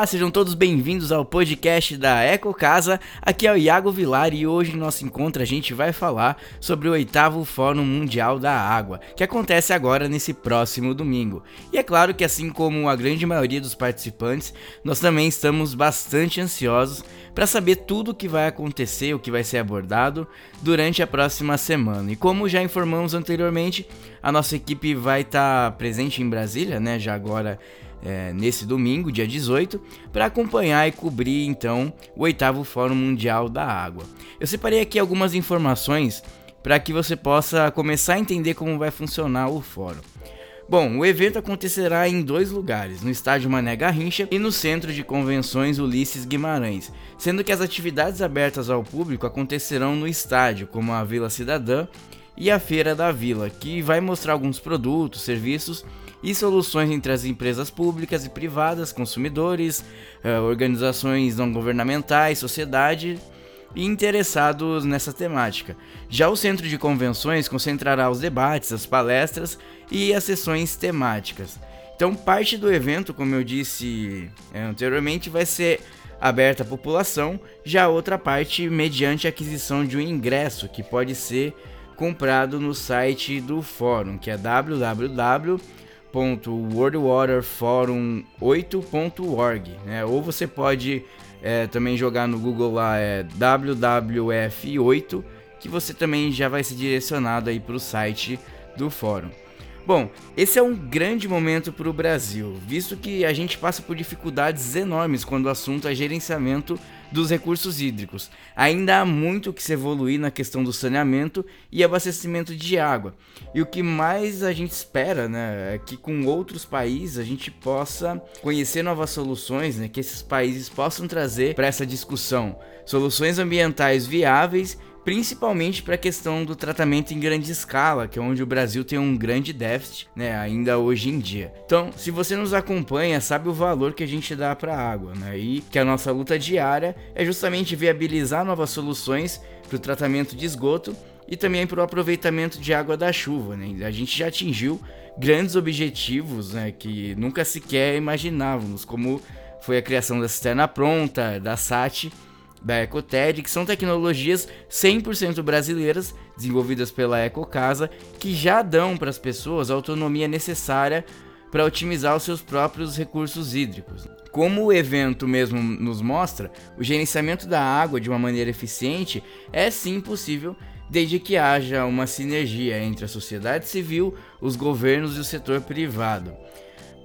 Olá, sejam todos bem-vindos ao podcast da Eco Casa. Aqui é o Iago Vilar e hoje no nosso encontro a gente vai falar sobre o oitavo Fórum Mundial da Água, que acontece agora nesse próximo domingo. E é claro que assim como a grande maioria dos participantes, nós também estamos bastante ansiosos para saber tudo o que vai acontecer, o que vai ser abordado durante a próxima semana. E como já informamos anteriormente, a nossa equipe vai estar tá presente em Brasília, né? Já agora é, nesse domingo, dia 18, para acompanhar e cobrir então o oitavo Fórum Mundial da Água. Eu separei aqui algumas informações para que você possa começar a entender como vai funcionar o fórum. Bom, o evento acontecerá em dois lugares, no estádio Mané Garrincha e no Centro de Convenções Ulisses Guimarães, sendo que as atividades abertas ao público acontecerão no estádio, como a Vila Cidadã e a Feira da Vila, que vai mostrar alguns produtos, serviços e soluções entre as empresas públicas e privadas, consumidores, eh, organizações não governamentais, sociedade e interessados nessa temática. Já o centro de convenções concentrará os debates, as palestras e as sessões temáticas. Então, parte do evento, como eu disse é, anteriormente, vai ser aberta à população, já outra parte mediante aquisição de um ingresso que pode ser comprado no site do fórum, que é www.worldwaterforum8.org, né? Ou você pode é, também jogar no Google lá é WWF8, que você também já vai ser direcionado aí para o site do fórum. Bom, esse é um grande momento para o Brasil, visto que a gente passa por dificuldades enormes quando o assunto é gerenciamento dos recursos hídricos. Ainda há muito que se evoluir na questão do saneamento e abastecimento de água. E o que mais a gente espera, né, é que com outros países a gente possa conhecer novas soluções, né, que esses países possam trazer para essa discussão soluções ambientais viáveis principalmente para a questão do tratamento em grande escala, que é onde o Brasil tem um grande déficit, né, ainda hoje em dia. Então, se você nos acompanha, sabe o valor que a gente dá para a água, né, e que a nossa luta diária é justamente viabilizar novas soluções para o tratamento de esgoto e também para o aproveitamento de água da chuva. Né? A gente já atingiu grandes objetivos né, que nunca sequer imaginávamos, como foi a criação da cisterna pronta, da SAT da Ecoted, que são tecnologias 100% brasileiras, desenvolvidas pela Ecocasa, que já dão para as pessoas a autonomia necessária para otimizar os seus próprios recursos hídricos. Como o evento mesmo nos mostra, o gerenciamento da água de uma maneira eficiente é sim possível desde que haja uma sinergia entre a sociedade civil, os governos e o setor privado.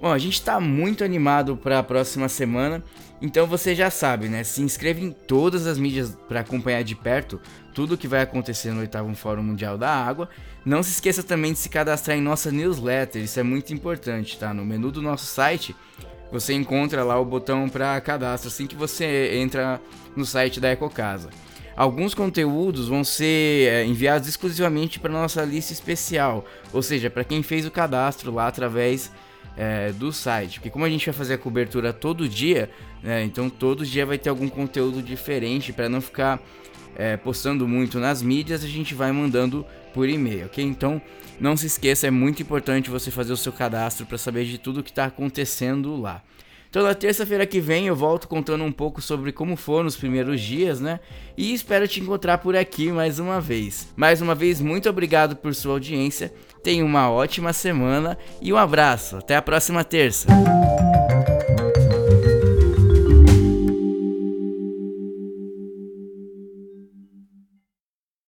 Bom, a gente está muito animado para a próxima semana, então você já sabe, né? Se inscreva em todas as mídias para acompanhar de perto tudo o que vai acontecer no oitavo Fórum Mundial da Água. Não se esqueça também de se cadastrar em nossa newsletter, isso é muito importante, tá? No menu do nosso site você encontra lá o botão para cadastro assim que você entra no site da Ecocasa. Alguns conteúdos vão ser é, enviados exclusivamente para nossa lista especial, ou seja, para quem fez o cadastro lá através é, do site. Porque como a gente vai fazer a cobertura todo dia, né, então todo dia vai ter algum conteúdo diferente para não ficar é, postando muito nas mídias, a gente vai mandando por e-mail, ok? Então não se esqueça, é muito importante você fazer o seu cadastro para saber de tudo que está acontecendo lá. Então na terça-feira que vem eu volto contando um pouco sobre como foram os primeiros dias, né? E espero te encontrar por aqui mais uma vez. Mais uma vez, muito obrigado por sua audiência. Tenha uma ótima semana e um abraço. Até a próxima terça.